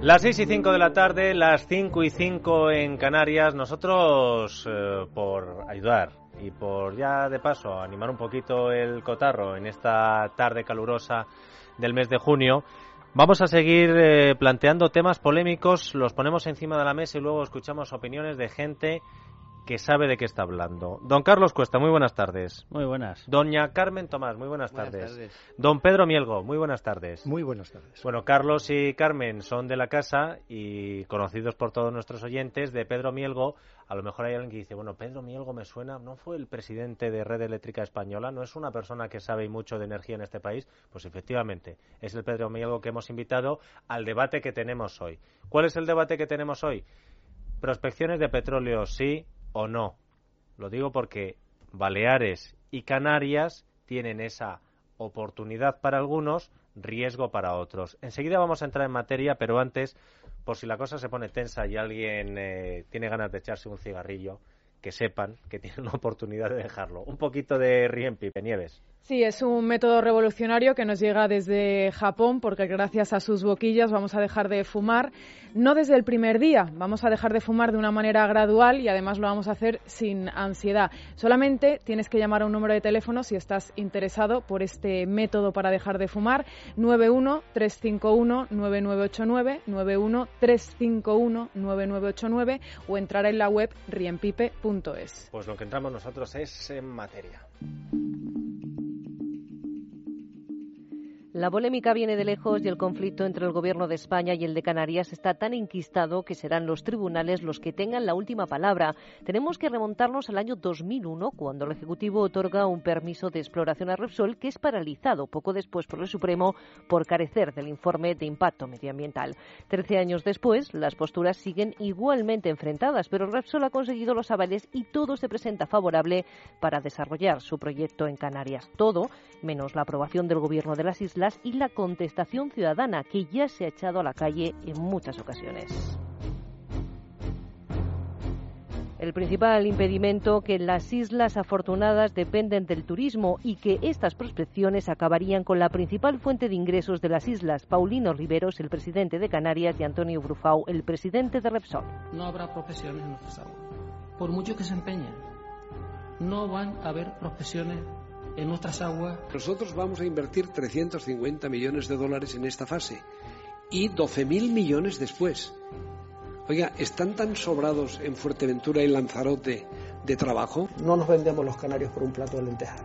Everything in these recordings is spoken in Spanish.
Las 6 y 5 de la tarde, las 5 y 5 en Canarias. Nosotros, eh, por ayudar y por ya de paso animar un poquito el cotarro en esta tarde calurosa del mes de junio, vamos a seguir eh, planteando temas polémicos, los ponemos encima de la mesa y luego escuchamos opiniones de gente que sabe de qué está hablando. Don Carlos Cuesta, muy buenas tardes. Muy buenas. Doña Carmen Tomás, muy buenas, tardes. Don Pedro Mielgo, muy buenas tardes. Muy buenas tardes. Bueno, Carlos y Carmen son de la casa y conocidos por todos nuestros oyentes de Pedro Mielgo. A lo mejor hay alguien que dice, bueno, Pedro Mielgo me suena, ¿no fue el presidente de Red Eléctrica Española? ¿No es una persona que sabe mucho de energía en este país? Pues efectivamente, es el Pedro Mielgo que hemos invitado al debate que tenemos hoy. ¿Cuál es el debate que tenemos hoy? Prospecciones de petróleo, sí, o no. Lo digo porque Baleares y Canarias tienen esa oportunidad para algunos, riesgo para otros. Enseguida vamos a entrar en materia, pero antes, por si la cosa se pone tensa y alguien eh, tiene ganas de echarse un cigarrillo, que sepan que tienen la oportunidad de dejarlo. Un poquito de Riempi, Nieves. Sí, es un método revolucionario que nos llega desde Japón porque gracias a sus boquillas vamos a dejar de fumar, no desde el primer día, vamos a dejar de fumar de una manera gradual y además lo vamos a hacer sin ansiedad. Solamente tienes que llamar a un número de teléfono si estás interesado por este método para dejar de fumar, 91-351-9989, 91-351-9989 o entrar en la web riempipe.es. Pues lo que entramos nosotros es en materia. La polémica viene de lejos y el conflicto entre el Gobierno de España y el de Canarias está tan enquistado que serán los tribunales los que tengan la última palabra. Tenemos que remontarnos al año 2001, cuando el Ejecutivo otorga un permiso de exploración a Repsol que es paralizado poco después por el Supremo por carecer del informe de impacto medioambiental. Trece años después, las posturas siguen igualmente enfrentadas, pero Repsol ha conseguido los avales y todo se presenta favorable para desarrollar su proyecto en Canarias. Todo menos la aprobación del Gobierno de las Islas y la contestación ciudadana que ya se ha echado a la calle en muchas ocasiones. El principal impedimento que las islas afortunadas dependen del turismo y que estas prospecciones acabarían con la principal fuente de ingresos de las islas. Paulino Riveros, el presidente de Canarias, y Antonio Brufau, el presidente de Repsol. No habrá profesiones en nuestras aguas. Por mucho que se empeñen, no van a haber profesiones en nuestras aguas. Nosotros vamos a invertir 350 millones de dólares en esta fase y 12.000 millones después. Oiga, ¿están tan sobrados en Fuerteventura y Lanzarote de trabajo? No nos vendemos los canarios por un plato de lentejas.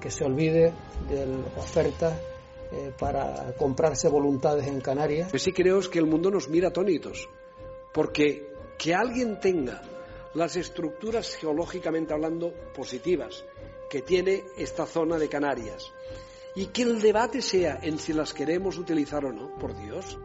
que se olvide de la oferta eh, para comprarse voluntades en Canarias. Pues sí creo que el mundo nos mira atónitos, porque que alguien tenga las estructuras geológicamente hablando positivas, que tiene esta zona de Canarias. Y que el debate sea en si las queremos utilizar o no, por Dios.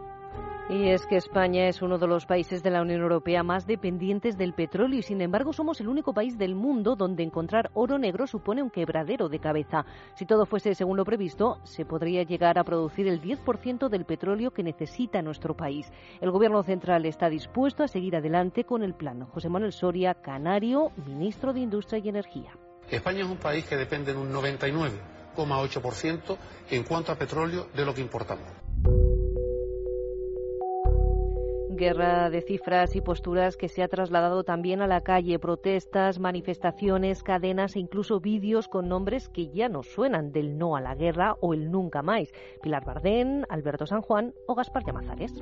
Y es que España es uno de los países de la Unión Europea más dependientes del petróleo y sin embargo somos el único país del mundo donde encontrar oro negro supone un quebradero de cabeza. Si todo fuese según lo previsto, se podría llegar a producir el 10% del petróleo que necesita nuestro país. El Gobierno central está dispuesto a seguir adelante con el plan. José Manuel Soria, Canario, ministro de Industria y Energía. España es un país que depende en un 99,8% en cuanto a petróleo de lo que importamos. Guerra de cifras y posturas que se ha trasladado también a la calle, protestas, manifestaciones, cadenas e incluso vídeos con nombres que ya no suenan del no a la guerra o el nunca más. Pilar Bardén, Alberto San Juan o Gaspar Llamazares.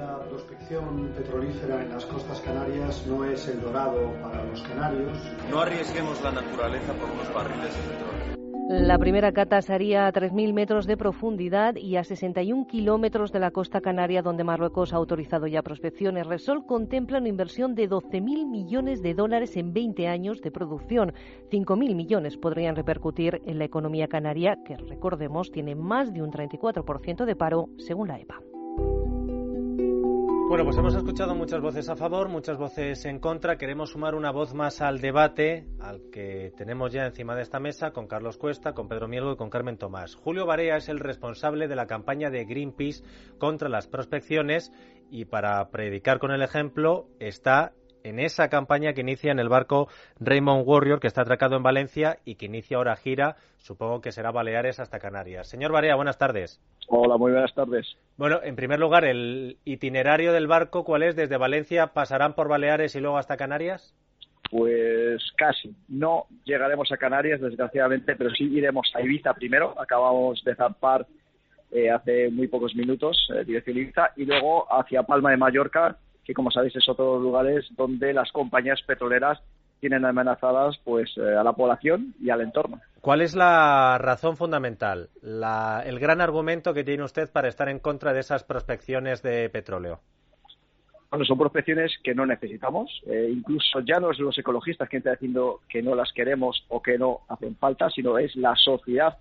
La prospección petrolífera en las costas canarias no es el dorado para los canarios. No arriesguemos la naturaleza por unos barriles de petróleo. La primera cata se haría a 3.000 metros de profundidad y a 61 kilómetros de la costa canaria, donde Marruecos ha autorizado ya prospecciones. Resol contempla una inversión de 12.000 millones de dólares en 20 años de producción. 5.000 millones podrían repercutir en la economía canaria, que recordemos tiene más de un 34% de paro, según la EPA. Bueno, pues hemos escuchado muchas voces a favor, muchas voces en contra. Queremos sumar una voz más al debate, al que tenemos ya encima de esta mesa, con Carlos Cuesta, con Pedro Mielgo y con Carmen Tomás. Julio Barea es el responsable de la campaña de Greenpeace contra las prospecciones y para predicar con el ejemplo está en esa campaña que inicia en el barco Raymond Warrior, que está atracado en Valencia y que inicia ahora gira, supongo que será Baleares hasta Canarias. Señor Barea, buenas tardes. Hola, muy buenas tardes. Bueno, en primer lugar, ¿el itinerario del barco cuál es? ¿Desde Valencia pasarán por Baleares y luego hasta Canarias? Pues casi. No llegaremos a Canarias, desgraciadamente, pero sí iremos a Ibiza primero. Acabamos de zarpar eh, hace muy pocos minutos, eh, dirección Ibiza, y luego hacia Palma de Mallorca, que como sabéis es otro lugar donde las compañías petroleras tienen amenazadas pues eh, a la población y al entorno. ¿Cuál es la razón fundamental, el gran argumento que tiene usted para estar en contra de esas prospecciones de petróleo? Bueno, son prospecciones que no necesitamos. Eh, incluso ya no es los ecologistas quien está diciendo que no las queremos o que no hacen falta, sino es la sociedad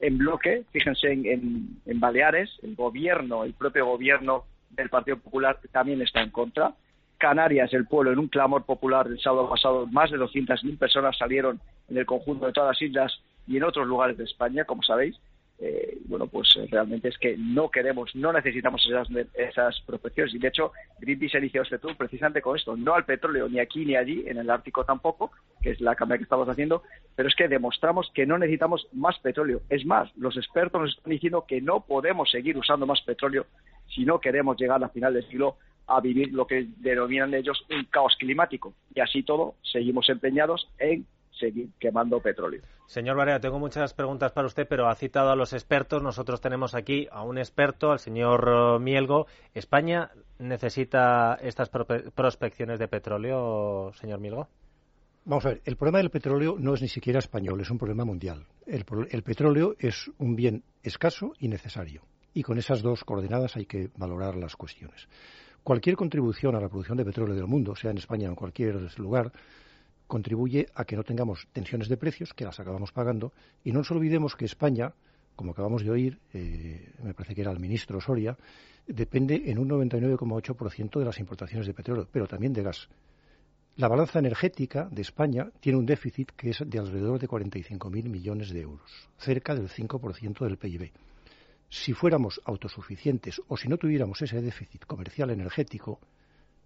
en bloque. Fíjense en, en Baleares, el gobierno, el propio gobierno del Partido Popular también está en contra. Canarias, el pueblo, en un clamor popular el sábado pasado, más de 200.000 personas salieron en el conjunto de todas las islas y en otros lugares de España, como sabéis. Eh, bueno, pues eh, realmente es que no queremos, no necesitamos esas, esas prospecciones. Y de hecho, Greenpeace inició este tour precisamente con esto, no al petróleo ni aquí ni allí, en el Ártico tampoco, que es la campaña que estamos haciendo, pero es que demostramos que no necesitamos más petróleo. Es más, los expertos nos están diciendo que no podemos seguir usando más petróleo si no queremos llegar al final del siglo a vivir lo que denominan ellos un caos climático. Y así todo, seguimos empeñados en seguir quemando petróleo. Señor Barea, tengo muchas preguntas para usted, pero ha citado a los expertos. Nosotros tenemos aquí a un experto, al señor eh, Mielgo. ¿España necesita estas prospecciones de petróleo, señor Mielgo? Vamos a ver, el problema del petróleo no es ni siquiera español, es un problema mundial. el petróleo es un bien escaso y necesario. Y con esas dos coordenadas hay que valorar las cuestiones. Cualquier contribución a la producción de petróleo del mundo, sea en España o en cualquier lugar, contribuye a que no tengamos tensiones de precios, que las acabamos pagando, y no nos olvidemos que España, como acabamos de oír, eh, me parece que era el ministro Soria, depende en un 99,8% de las importaciones de petróleo, pero también de gas. La balanza energética de España tiene un déficit que es de alrededor de 45.000 millones de euros, cerca del 5% del PIB si fuéramos autosuficientes o si no tuviéramos ese déficit comercial energético,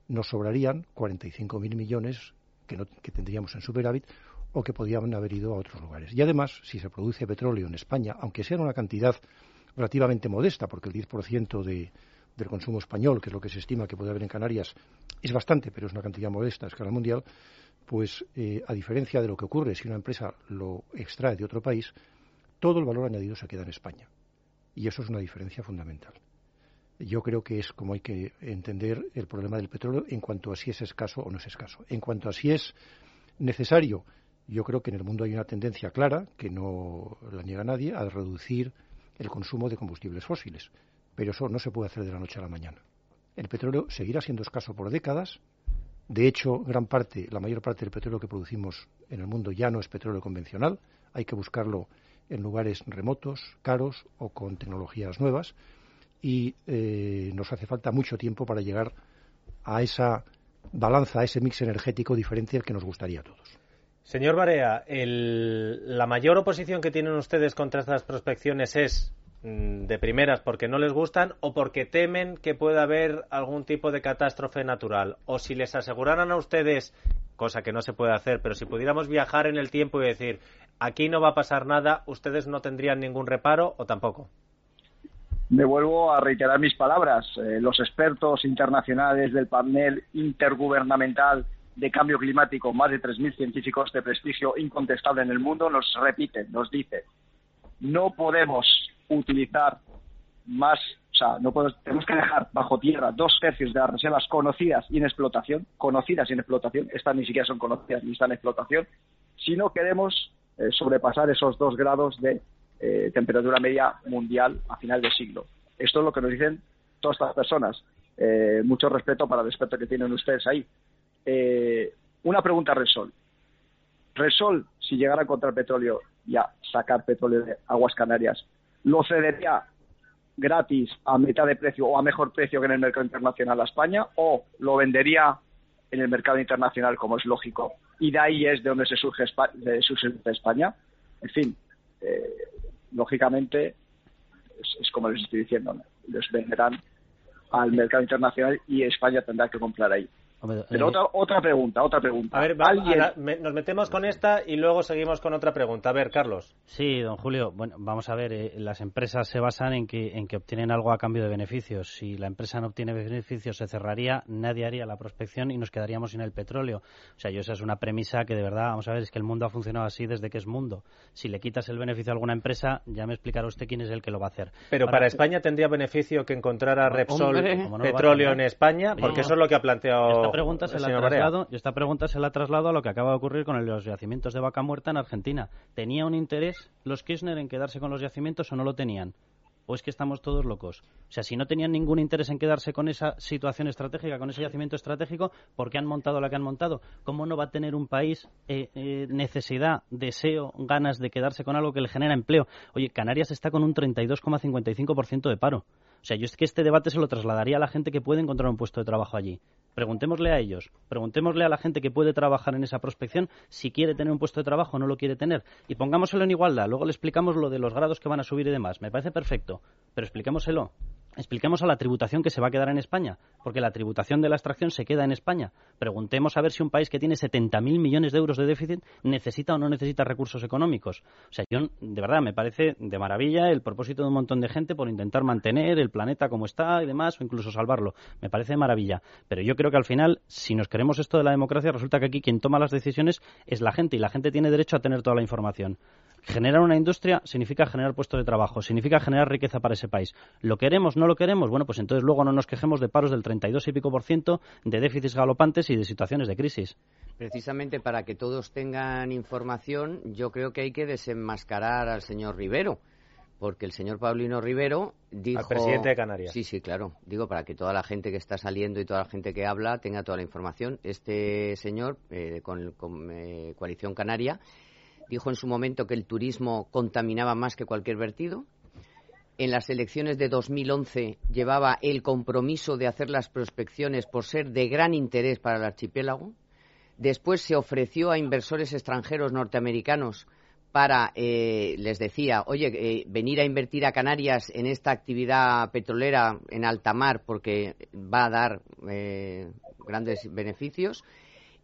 nos sobrarían 45.000 millones que, no, que tendríamos en superávit o que podrían haber ido a otros lugares. Y además, si se produce petróleo en España, aunque sea una cantidad relativamente modesta, porque el 10% de, del consumo español, que es lo que se estima que puede haber en Canarias, es bastante, pero es una cantidad modesta a escala mundial, pues eh, a diferencia de lo que ocurre si una empresa lo extrae de otro país, todo el valor añadido se queda en España. Y eso es una diferencia fundamental. Yo creo que es como hay que entender el problema del petróleo en cuanto a si es escaso o no es escaso. En cuanto a si es necesario, yo creo que en el mundo hay una tendencia clara, que no la niega nadie, a reducir el consumo de combustibles fósiles. Pero eso no se puede hacer de la noche a la mañana. El petróleo seguirá siendo escaso por décadas. De hecho, gran parte, la mayor parte del petróleo que producimos en el mundo ya no es petróleo convencional. Hay que buscarlo en lugares remotos, caros o con tecnologías nuevas y eh, nos hace falta mucho tiempo para llegar a esa balanza, a ese mix energético diferente al que nos gustaría a todos. Señor Barea, la mayor oposición que tienen ustedes contra estas prospecciones es mm, de primeras porque no les gustan o porque temen que pueda haber algún tipo de catástrofe natural. O si les aseguraran a ustedes, cosa que no se puede hacer, pero si pudiéramos viajar en el tiempo y decir, aquí no va a pasar nada, ¿ustedes no tendrían ningún reparo o tampoco? Me vuelvo a reiterar mis palabras. Eh, los expertos internacionales del panel intergubernamental de cambio climático, más de 3.000 científicos de prestigio incontestable en el mundo, nos repiten, nos dicen, no podemos utilizar más, o sea, no podemos, tenemos que dejar bajo tierra dos tercios de las reservas conocidas y en explotación, conocidas y en explotación, estas ni siquiera son conocidas ni están en explotación, si no queremos eh, sobrepasar esos dos grados de eh, temperatura media mundial a final de siglo. Esto es lo que nos dicen todas estas personas. Eh, mucho respeto para el respeto que tienen ustedes ahí. una pregunta a Resol. Resol, si llegara a encontrar petróleo y a sacar petróleo de aguas canarias, ¿lo cedería gratis a mitad de precio o a mejor precio que en el mercado internacional a España o lo vendería en el mercado internacional como es lógico y de ahí es de donde se surge España. En fin, eh, lógicamente es, como les estoy diciendo, les venderán al mercado internacional y España tendrá que comprar ahí. Pero otra, otra pregunta, otra pregunta. A ver, nos metemos con esta y luego seguimos con otra pregunta. A ver, Carlos. Sí, don Julio. Bueno, vamos a ver. Eh, las empresas se basan en que, en que obtienen algo a cambio de beneficios. Si la empresa no obtiene beneficios, se cerraría, nadie haría la prospección y nos quedaríamos sin el petróleo. O sea, yo esa es una premisa que de verdad, vamos a ver, es que el mundo ha funcionado así desde que es mundo. Si le quitas el beneficio a alguna empresa, ya me explicará usted quién es el que lo va a hacer. Pero para España tendría beneficio que encontrara Repsol petróleo en España, porque eso es lo que ha planteado pregunta se la traslado, esta pregunta se la traslado a lo que acaba de ocurrir con los yacimientos de vaca muerta en Argentina. ¿Tenía un interés los Kirchner en quedarse con los yacimientos o no lo tenían? ¿O es que estamos todos locos? O sea, si no tenían ningún interés en quedarse con esa situación estratégica, con ese yacimiento estratégico, ¿por qué han montado la que han montado? ¿Cómo no va a tener un país eh, eh, necesidad, deseo, ganas de quedarse con algo que le genera empleo? Oye, Canarias está con un 32,55% de paro. O sea, yo es que este debate se lo trasladaría a la gente que puede encontrar un puesto de trabajo allí. Preguntémosle a ellos, preguntémosle a la gente que puede trabajar en esa prospección si quiere tener un puesto de trabajo o no lo quiere tener. Y pongámoselo en igualdad. Luego le explicamos lo de los grados que van a subir y demás. Me parece perfecto, pero expliquémoselo expliquemos a la tributación que se va a quedar en España, porque la tributación de la extracción se queda en España. Preguntemos a ver si un país que tiene 70.000 millones de euros de déficit necesita o no necesita recursos económicos. O sea, yo de verdad me parece de maravilla el propósito de un montón de gente por intentar mantener el planeta como está y demás, o incluso salvarlo. Me parece de maravilla. Pero yo creo que al final, si nos queremos esto de la democracia, resulta que aquí quien toma las decisiones es la gente y la gente tiene derecho a tener toda la información. Generar una industria significa generar puestos de trabajo, significa generar riqueza para ese país. ¿Lo queremos? ¿No lo queremos? Bueno, pues entonces luego no nos quejemos de paros del 32 y pico por ciento, de déficits galopantes y de situaciones de crisis. Precisamente para que todos tengan información, yo creo que hay que desenmascarar al señor Rivero porque el señor Paulino Rivero dijo... Al presidente de Canarias. Sí, sí, claro. Digo, para que toda la gente que está saliendo y toda la gente que habla tenga toda la información. Este señor, eh, con, eh, Coalición Canaria, dijo en su momento que el turismo contaminaba más que cualquier vertido. En las elecciones de 2011 llevaba el compromiso de hacer las prospecciones por ser de gran interés para el archipiélago. Después se ofreció a inversores extranjeros norteamericanos para, eh, les decía, oye, eh, venir a invertir a Canarias en esta actividad petrolera en alta mar porque va a dar eh, grandes beneficios.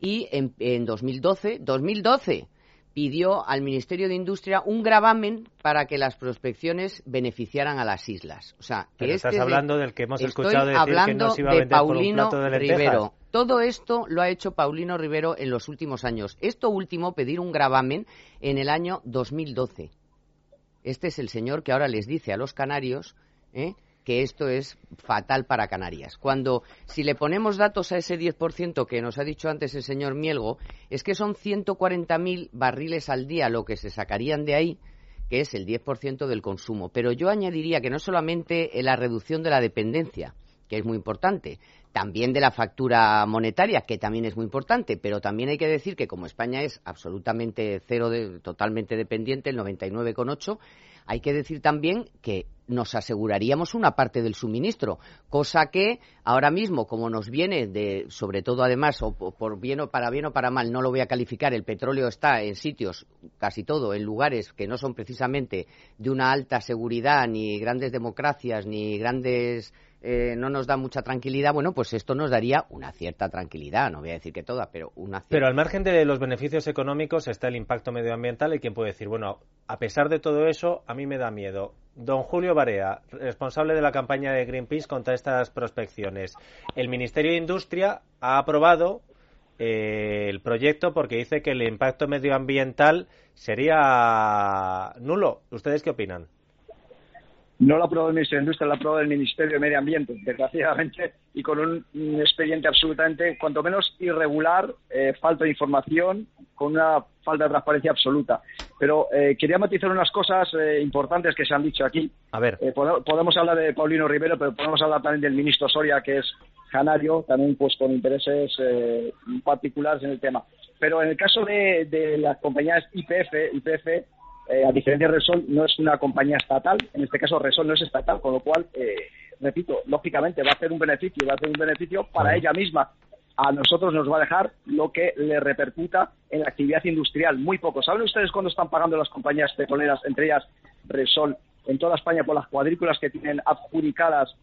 Y en, en 2012, 2012, pidió al Ministerio de Industria un gravamen para que las prospecciones beneficiaran a las islas. O sea, que estás hablando del que hemos escuchado decir hablando que no iba a de Paulino de Rivero. Todo esto lo ha hecho Paulino Rivero en los últimos años. Esto último, pedir un gravamen en el año 2012. Este es el señor que ahora les dice a los canarios ¿eh? Que esto es fatal para Canarias. Cuando, si le ponemos datos a ese 10% que nos ha dicho antes el señor Mielgo, es que son 140.000 barriles al día lo que se sacarían de ahí, que es el 10% del consumo. Pero yo añadiría que no solamente la reducción de la dependencia, que es muy importante, también de la factura monetaria, que también es muy importante, pero también hay que decir que como España es absolutamente cero, de, totalmente dependiente, el 99,8, hay que decir también que nos aseguraríamos una parte del suministro, cosa que ahora mismo, como nos viene de, sobre todo además, o por bien o para bien o para mal, no lo voy a calificar, el petróleo está en sitios, casi todo, en lugares que no son precisamente de una alta seguridad, ni grandes democracias, ni grandes eh, no nos da mucha tranquilidad, bueno, pues esto nos daría una cierta tranquilidad, no voy a decir que toda, pero una cierta. Pero al margen de los beneficios económicos está el impacto medioambiental y quien puede decir, bueno, a pesar de todo eso, a mí me da miedo. Don Julio Barea, responsable de la campaña de Greenpeace contra estas prospecciones. El Ministerio de Industria ha aprobado eh, el proyecto porque dice que el impacto medioambiental sería nulo. ¿Ustedes qué opinan? No lo aprobó el Ministerio de Industria, lo aprobó el Ministerio de Medio Ambiente, desgraciadamente, y con un, expediente absolutamente, cuanto menos irregular, eh, falta de información, con una falta de transparencia absoluta. Pero eh, quería matizar unas cosas eh, importantes que se han dicho aquí. A ver. podemos hablar de Paulino Rivero, pero podemos hablar también del ministro Soria, que es canario, también pues con intereses particulares en el tema. Pero en el caso de, de las compañías IPF, IPF eh, a diferencia de Resol, no es una compañía estatal, en este caso Resol no es estatal, con lo cual, eh, repito, lógicamente va a hacer un beneficio, va a hacer un beneficio para ella misma. A nosotros nos va a dejar lo que le repercuta en la actividad industrial, muy poco. ¿Saben ustedes cuándo están pagando las compañías petroleras, entre ellas Resol, en toda España por las cuadrículas que tienen adjudicadas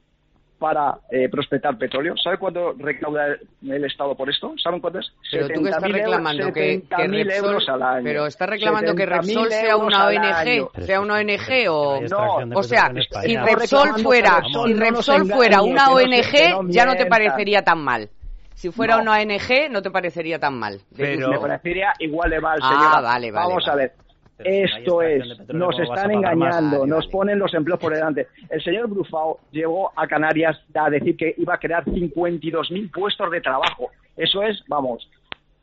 para eh, prospectar petróleo. ¿Sabe cuánto recauda el Estado por esto? ¿Saben cuánto es? Pero tú que estás reclamando que, que Repsol, euros al año. Pero estás reclamando que Repsol sea una ONG, sea una ONG o no, o sea, si Repsol fuera, si Repsol fuera una ONG, ya no te parecería tan mal. Si fuera una ONG, no te parecería tan mal. Pero... Me parecería igual de mal, ah, vale, vale. Vamos vale. a ver. Esto es, nos están engañando, nos ponen los empleos por delante. El señor Brufao llegó a Canarias a decir que iba a crear 52.000 puestos de trabajo. Eso es, vamos,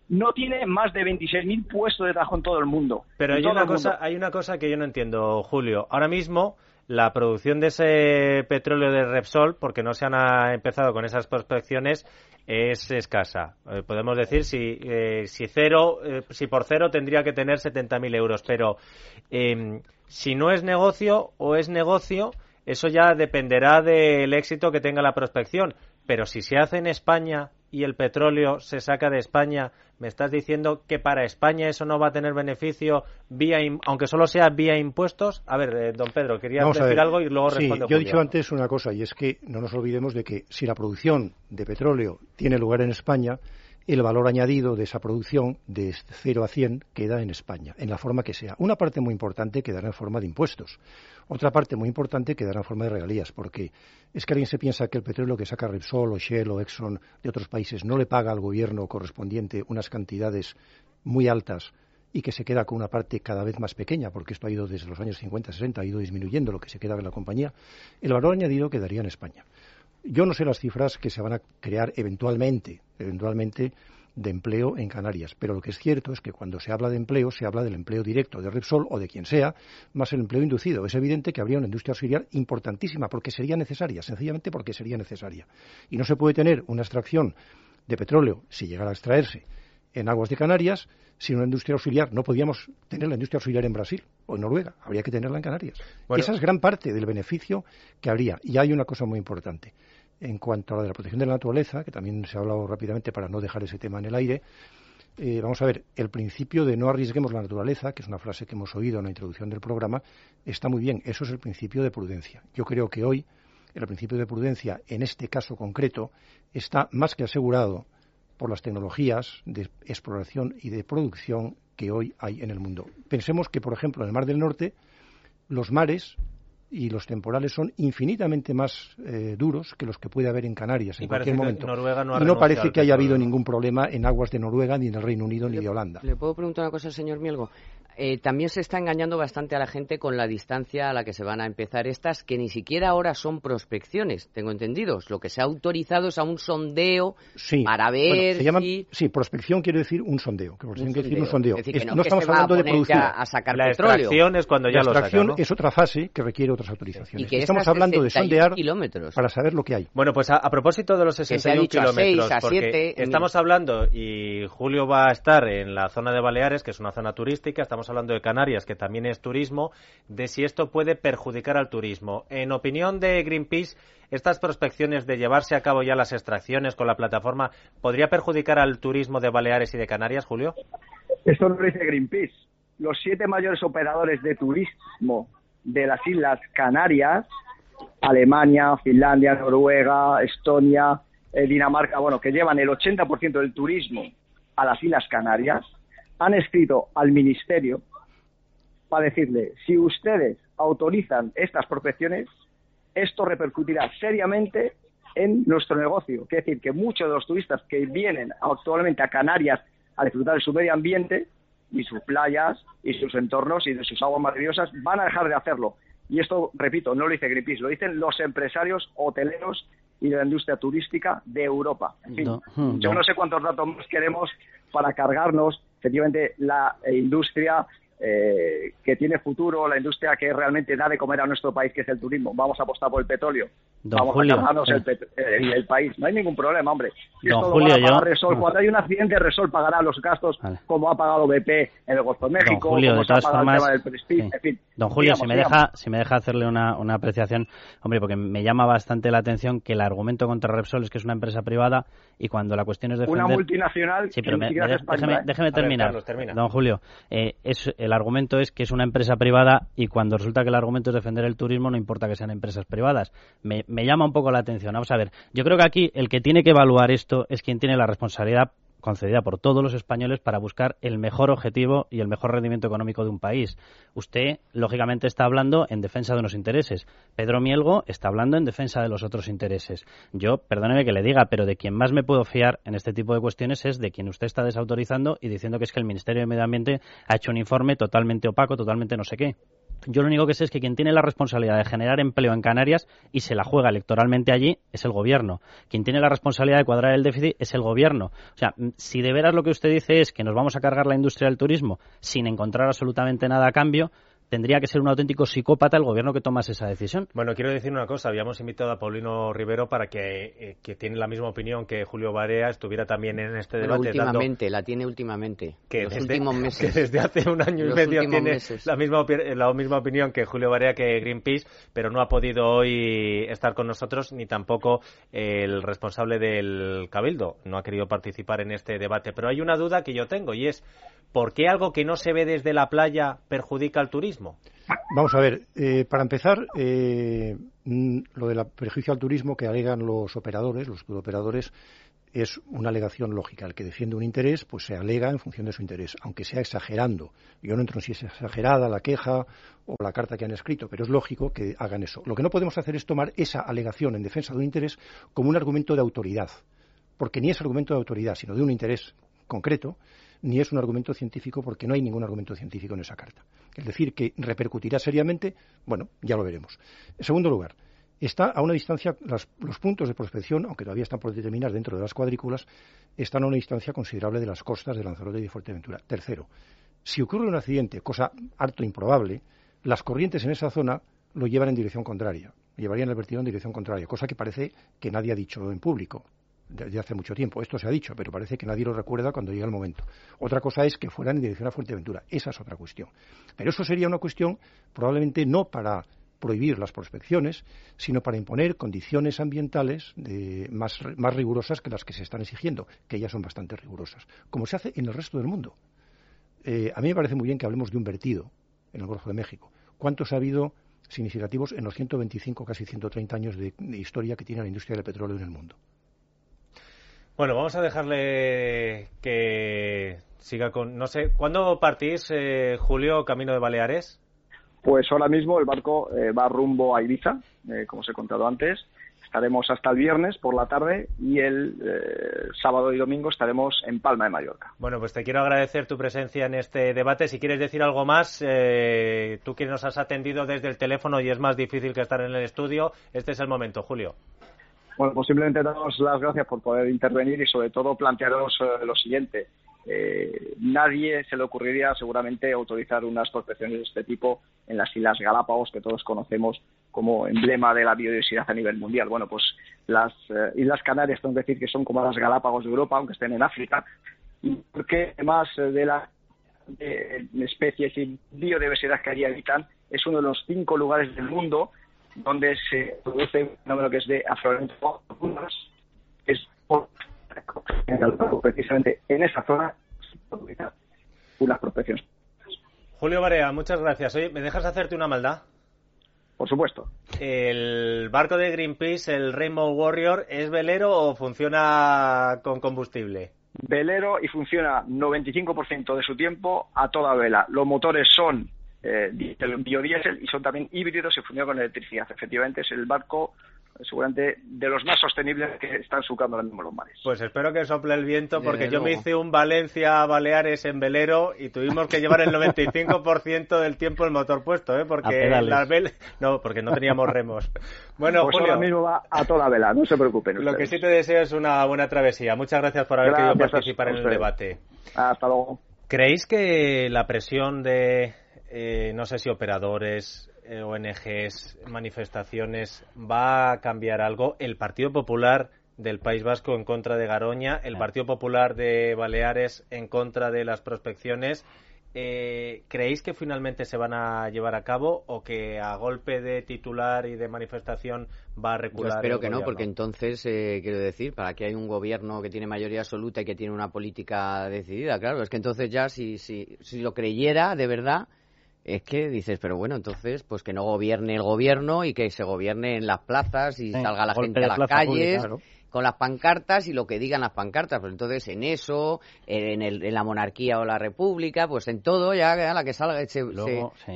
no tiene más de 26.000 puestos de trabajo en todo el mundo. Pero hay una, cosa, hay una cosa que yo no entiendo, Julio. Ahora mismo la producción de ese petróleo de Repsol, porque no se han ah, empezado con esas prospecciones, es escasa. Eh, podemos decir si, eh, si cero, eh, si por cero tendría que tener 70.000 euros, pero em, si no es negocio o es negocio, eso ya dependerá del éxito que tenga la prospección. Pero si se hace en España y el petróleo se saca de España, me estás diciendo que para España eso no va a tener beneficio vía, aunque solo sea vía impuestos. A ver, eh, don Pedro, quería Vamos decir algo y luego sí, respondo. Yo he dicho antes una cosa y es que no nos olvidemos de que si la producción de petróleo tiene lugar en España, el valor añadido de esa producción de 0 a 100 queda en España, en la forma que sea. Una parte muy importante quedará en forma de impuestos. Otra parte muy importante quedará en forma de regalías, porque es que alguien se piensa que el petróleo que saca Repsol o Shell o Exxon de otros países no le paga al gobierno correspondiente unas cantidades muy altas y que se queda con una parte cada vez más pequeña, porque esto ha ido desde los años 50, 60, ha ido disminuyendo lo que se queda en la compañía, el valor añadido quedaría en España. Yo no sé las cifras que se van a crear eventualmente, eventualmente de empleo en Canarias, pero lo que es cierto es que cuando se habla de empleo se habla del empleo directo de Repsol o de quien sea, más el empleo inducido. Es evidente que habría una industria auxiliar importantísima porque sería necesaria, sencillamente porque sería necesaria. Y no se puede tener una extracción de petróleo, si llegara a extraerse, en aguas de Canarias, sin una industria auxiliar. No podíamos tener la industria auxiliar en Brasil o en Noruega, habría que tenerla en Canarias. Bueno. Esa es gran parte del beneficio que habría. Y hay una cosa muy importante en cuanto a la de la protección de la naturaleza, que también se ha hablado rápidamente para no dejar ese tema en el aire, eh, vamos a ver, el principio de no arriesguemos la naturaleza, que es una frase que hemos oído en la introducción del programa, está muy bien. Eso es el principio de prudencia. Yo creo que hoy el principio de prudencia, en este caso concreto, está más que asegurado por las tecnologías de exploración y de producción que hoy hay en el mundo. Pensemos que, por ejemplo, en el Mar del Norte, los mares y los temporales son infinitamente más eh, duros que los que puede haber en Canarias en Y cualquier momento. Noruega no ha y no parece que haya habido ningún problema en aguas de Noruega, ni del Reino Unido, ni de Holanda. ¿Le puedo preguntar una cosa al señor Mielgo? Eh, también se está engañando bastante a la gente con la distancia a la que se van a empezar estas, que ni siquiera ahora son prospecciones, tengo entendido. Lo que se ha autorizado es a un sondeo Sí. para Bueno, ver se llaman- si... Sí, prospección quiere decir un sondeo. Que prospección Un quiere decir un sondeo. sondeo. Es decir, que Es- no no que estamos hablando de producir. a sacar La petróleo. extracción es cuando ya la lo saca, extracción ¿no? es otra fase que requiere otras autorizaciones. Y que Estamos hablando de 61 sondear kilómetros. para saber lo que hay. Bueno, pues a, a propósito de los se ha 61 dicho a kilómetros, porque estamos hablando, y Julio va a estar en la zona de Baleares, que es una zona turística, estamos hablando de Canarias, que también es turismo, de si esto puede perjudicar al turismo. En opinión de Greenpeace, estas prospecciones de llevarse a cabo ya las extracciones con la plataforma, ¿podría perjudicar al turismo de Baleares y de Canarias, Julio? Esto lo dice Greenpeace. Los siete mayores operadores de turismo de las Islas Canarias, Alemania, Finlandia, Noruega, Estonia, eh, Dinamarca, bueno, que llevan el 80% del turismo a las Islas Canarias, han escrito al Ministerio para decirle, si ustedes autorizan estas prospecciones, esto repercutirá seriamente en nuestro negocio. Quiere decir que muchos de los turistas que vienen actualmente a Canarias a disfrutar de su medio ambiente y sus playas y sus entornos y de sus aguas maravillosas van a dejar de hacerlo. Y esto, repito, no lo dice Greenpeace, lo dicen los empresarios hoteleros y de la industria turística de Europa. En fin, No, hmm, yo no. no sé cuántos datos más queremos para cargarnos efectivamente la industria eh, que tiene futuro, la industria que realmente da de comer a nuestro país, que es el turismo. Vamos a apostar por el petróleo. Don Vamos Julio, a cargarnos eh. el, pet- eh, el país. No hay ningún problema, hombre. Y Don esto Julio, yo- Repsol. Cuando hay un accidente, Resol pagará los gastos como ha pagado BP en el Golfo de México, Don Julio, como de se ha todas pagado formas, el tema del Prestige, sí. en fin. Don Julio, si me digamos. deja, si me deja hacerle una, una apreciación, hombre, porque me llama bastante la atención que el argumento contra Repsol es que es una empresa privada y cuando la cuestión es defender... Una multinacional Sí, pero me- me déjeme, ¿eh? déjeme A ver, terminar, Carlos, termina. don Julio. Eh, es, el argumento es que es una empresa privada y cuando resulta que el argumento es defender el turismo no importa que sean empresas privadas. Me, me llama un poco la atención. Vamos a ver, yo creo que aquí el que tiene que evaluar esto es quien tiene la responsabilidad concedida por todos los españoles para buscar el mejor objetivo y el mejor rendimiento económico de un país. Usted, lógicamente, está hablando en defensa de unos intereses. Pedro Mielgo está hablando en defensa de los otros intereses. Yo, perdóneme que le diga, pero de quien más me puedo fiar en este tipo de cuestiones es de quien usted está desautorizando y diciendo que es que el Ministerio de Medio Ambiente ha hecho un informe totalmente opaco, totalmente no sé qué. Yo lo único que sé es que quien tiene la responsabilidad de generar empleo en Canarias y se la juega electoralmente allí es el gobierno. Quien tiene la responsabilidad de cuadrar el déficit es el gobierno. O sea, si de veras lo que usted dice es que nos vamos a cargar la industria del turismo sin encontrar absolutamente nada a cambio, tendría que ser un auténtico psicópata el gobierno que tomase esa decisión. Bueno, quiero decir una cosa. Habíamos invitado a Paulino Rivero para que, eh, tiene la misma opinión que Julio Barea, estuviera también en este debate. últimamente, la tiene últimamente. Que los desde, últimos meses. Que desde hace un año y medio tiene la misma, la misma opinión que Julio Barea, que Greenpeace, pero no ha podido hoy estar con nosotros, ni tampoco el responsable del Cabildo. No ha querido participar en este debate. Pero hay una duda que yo tengo y es, ¿por qué algo que no se ve desde la playa perjudica al turismo? Vamos a ver, eh, para empezar, eh, mm, lo del perjuicio al turismo que alegan los operadores, los operadores, es una alegación lógica. El que defiende un interés, pues se alega en función de su interés, aunque sea exagerando. Yo no entro en si es exagerada la queja o la carta que han escrito, pero es lógico que hagan eso. Lo que no podemos hacer es tomar esa alegación en defensa de un interés como un argumento de autoridad, porque ni es argumento de autoridad, sino de un interés concreto, ni es un argumento científico porque no hay ningún argumento científico en esa carta. Es decir, que repercutirá seriamente, bueno, ya lo veremos. En segundo lugar, está a una distancia, los puntos de prospección, aunque todavía están por determinar dentro de las cuadrículas, están a una distancia considerable de las costas de Lanzarote y de Fuerteventura. Tercero, si ocurre un accidente, cosa harto improbable, las corrientes en esa zona lo llevan en dirección contraria, llevarían el vertido en dirección contraria, cosa que parece que nadie ha dicho en público desde hace mucho tiempo. Esto se ha dicho, pero parece que nadie lo recuerda cuando llega el momento. Otra cosa es que fueran en dirección a Fuerteventura. Esa es otra cuestión. Pero eso sería una cuestión probablemente no para prohibir las prospecciones, sino para imponer condiciones ambientales más, rigurosas que las que se están exigiendo, que ya son bastante rigurosas, como se hace en el resto del mundo. Eh, a mí me parece muy bien que hablemos de un vertido en el Golfo de México. ¿Cuántos ha habido significativos en los 125, casi 130 años de historia que tiene la industria del petróleo en el mundo? Bueno, vamos a dejarle que siga con. No sé, ¿cuándo partís, eh, Julio, camino de Baleares? Pues ahora mismo el barco eh, va rumbo a Ibiza, eh, como os he contado antes. Estaremos hasta el viernes por la tarde y el sábado y domingo estaremos en Palma de Mallorca. Bueno, pues te quiero agradecer tu presencia en este debate. Si quieres decir algo más, tú que nos has atendido desde el teléfono y es más difícil que estar en el estudio, este es el momento, Julio. Bueno, pues simplemente daros las gracias por poder intervenir y sobre todo plantearos eh, lo siguiente. Eh, nadie se le ocurriría seguramente autorizar unas prospecciones de este tipo en las Islas Galápagos, que todos conocemos como emblema de la biodiversidad a nivel mundial. Bueno, pues las eh, Islas Canarias tengo que decir que son como las Galápagos de Europa, aunque estén en África, porque además de las especies y biodiversidad que allí habitan, es uno de los cinco lugares del mundo donde se produce un fenómeno que es de afloramiento es precisamente en esa zona unas protecciones. Julio Barea, muchas gracias. Oye, ¿me dejas hacerte una maldad? Por supuesto. ¿El barco de Greenpeace, el Rainbow Warrior, es velero o funciona con combustible? Velero y funciona 95% de su tiempo a toda vela. Los motores son eh, biodiesel y son también híbridos y funcionan con electricidad. Efectivamente, es el barco seguramente de los más sostenibles que están sucando ahora mismo los mares. Pues espero que sople el viento, porque yo me hice un Valencia-Baleares en velero y tuvimos que llevar el 95% del tiempo el motor puesto, ¿eh? porque las no, porque no teníamos remos. Bueno, pues ahora mismo va a toda vela, no se preocupen. Lo que sí te deseo es una buena travesía. Muchas gracias por haber querido participar en el debate. Hasta luego. ¿Creéis que la presión de eh, no sé si operadores, eh, ONGs, manifestaciones, va a cambiar algo. El Partido Popular del País Vasco en contra de Garoña, el Partido Popular de Baleares en contra de las prospecciones. Eh, ¿Creéis que finalmente se van a llevar a cabo o que a golpe de titular y de manifestación va a recular? Yo espero que no, porque entonces, quiero decir, para que hay un gobierno que tiene mayoría absoluta y que tiene una política decidida, claro, es que entonces ya si, si, si lo creyera de verdad, es que dices, pero bueno, entonces, pues que no gobierne el gobierno y que se gobierne en las plazas y salga la gente a las calles con las pancartas y lo que digan las pancartas. Pues entonces en eso, en, el, en la monarquía o la república, pues en todo ya la que salga se,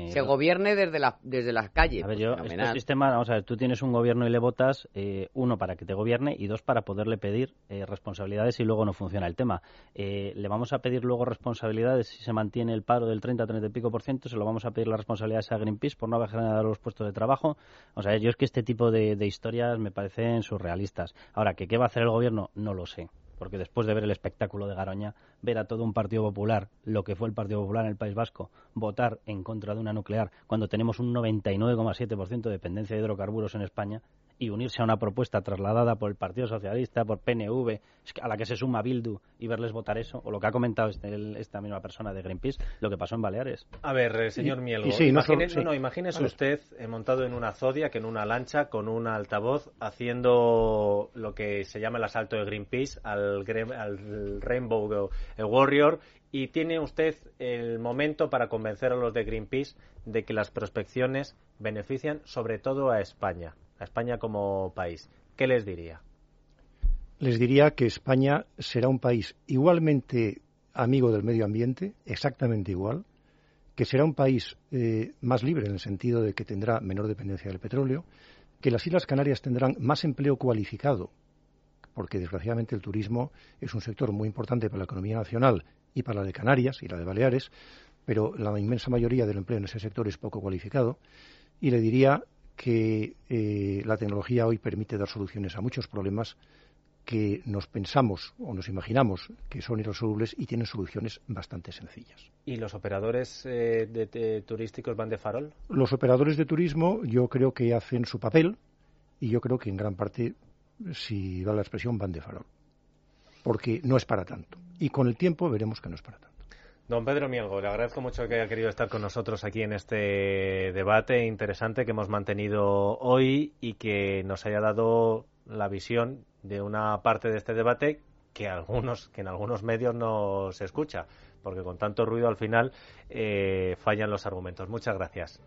se, gobierne desde, la, desde las calles. A ver, pues yo, este sistema, vamos a ver, tú tienes un gobierno y le votas, eh, uno para que te gobierne y dos para poderle pedir eh, responsabilidades y luego no funciona el tema. Eh, le vamos a pedir luego responsabilidades si se mantiene el paro del 30, 30 y pico por ciento, se lo vamos a pedir las responsabilidades a Greenpeace por no haber generado los puestos de trabajo. O sea, yo es que este tipo de, de historias me parecen surrealistas. Ahora, que qué va a hacer el gobierno, no lo sé. Porque después de ver el espectáculo de Garoña, ver a todo un Partido Popular, lo que fue el Partido Popular en el País Vasco, votar en contra de una nuclear cuando tenemos un 99,7% de dependencia de hidrocarburos en España, y unirse a una propuesta trasladada por el Partido Socialista, por PNV, a la que se suma Bildu y verles votar eso, o lo que ha comentado este, esta misma persona de Greenpeace, lo que pasó en Baleares. A ver, eh, señor Mielgo, no, imagínese usted eh, montado en una Zodiac, en una lancha, con un altavoz, haciendo lo que se llama el asalto de Greenpeace al, al Rainbow Warrior y tiene usted el momento para convencer a los de Greenpeace de que las prospecciones benefician sobre todo a España a España como país, ¿qué les diría? Les diría que España será un país igualmente amigo del medio ambiente, exactamente igual, que será un país eh, más libre en el sentido de que tendrá menor dependencia del petróleo, que las Islas Canarias tendrán más empleo cualificado, porque desgraciadamente el turismo es un sector muy importante para la economía nacional y para la de Canarias y la de Baleares, pero la inmensa mayoría del empleo en ese sector es poco cualificado. Y le diría que eh, la tecnología hoy permite dar soluciones a muchos problemas que nos pensamos o nos imaginamos que son irresolubles y tienen soluciones bastante sencillas. ¿Y los operadores eh, turísticos van de farol? Los operadores de turismo yo creo que hacen su papel y yo creo que en gran parte, si va la expresión, van de farol. Porque no es para tanto. Y con el tiempo veremos que no es para tanto. Don Pedro Mielgo, le agradezco mucho que haya querido estar con nosotros aquí en este debate interesante que hemos mantenido hoy y que nos haya dado la visión de una parte de este debate que algunos que en algunos medios no se escucha porque con tanto ruido al final eh, fallan los argumentos. Muchas gracias.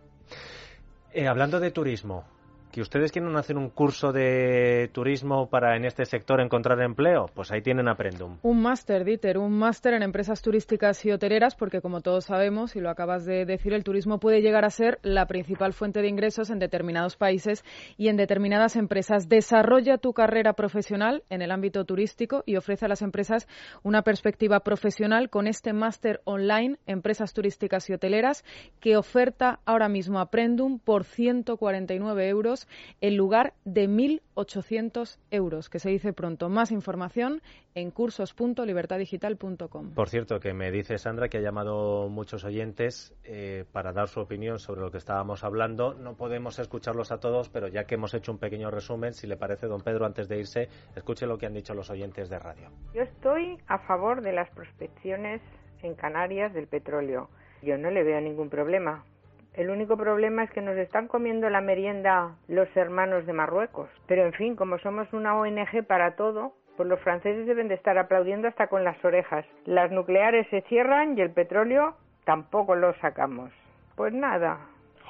Eh, hablando de turismo, que ustedes quieren hacer un curso de turismo para en este sector encontrar empleo, pues ahí tienen Aprendum. Un máster, Dieter, un máster en empresas turísticas y hoteleras, porque como todos sabemos, y lo acabas de decir, el turismo puede llegar a ser la principal fuente de ingresos en determinados países y en determinadas empresas. Desarrolla tu carrera profesional en el ámbito turístico y ofrece a las empresas una perspectiva profesional con este máster online, empresas turísticas y hoteleras, que oferta ahora mismo Aprendum por 149 euros en lugar de 1.800 euros, que se dice pronto. Más información en cursos.libertadigital.com. Por cierto, que me dice Sandra que ha llamado muchos oyentes eh, para dar su opinión sobre lo que estábamos hablando. No podemos escucharlos a todos, pero ya que hemos hecho un pequeño resumen, si le parece, don Pedro, antes de irse, escuche lo que han dicho los oyentes de radio. Yo estoy a favor de las prospecciones en Canarias del petróleo. Yo no le veo ningún problema. El único problema es que nos están comiendo la merienda los hermanos de Marruecos. Pero en fin, como somos una ONG para todo, pues los franceses deben de estar aplaudiendo hasta con las orejas. Las nucleares se cierran y el petróleo tampoco lo sacamos. Pues nada,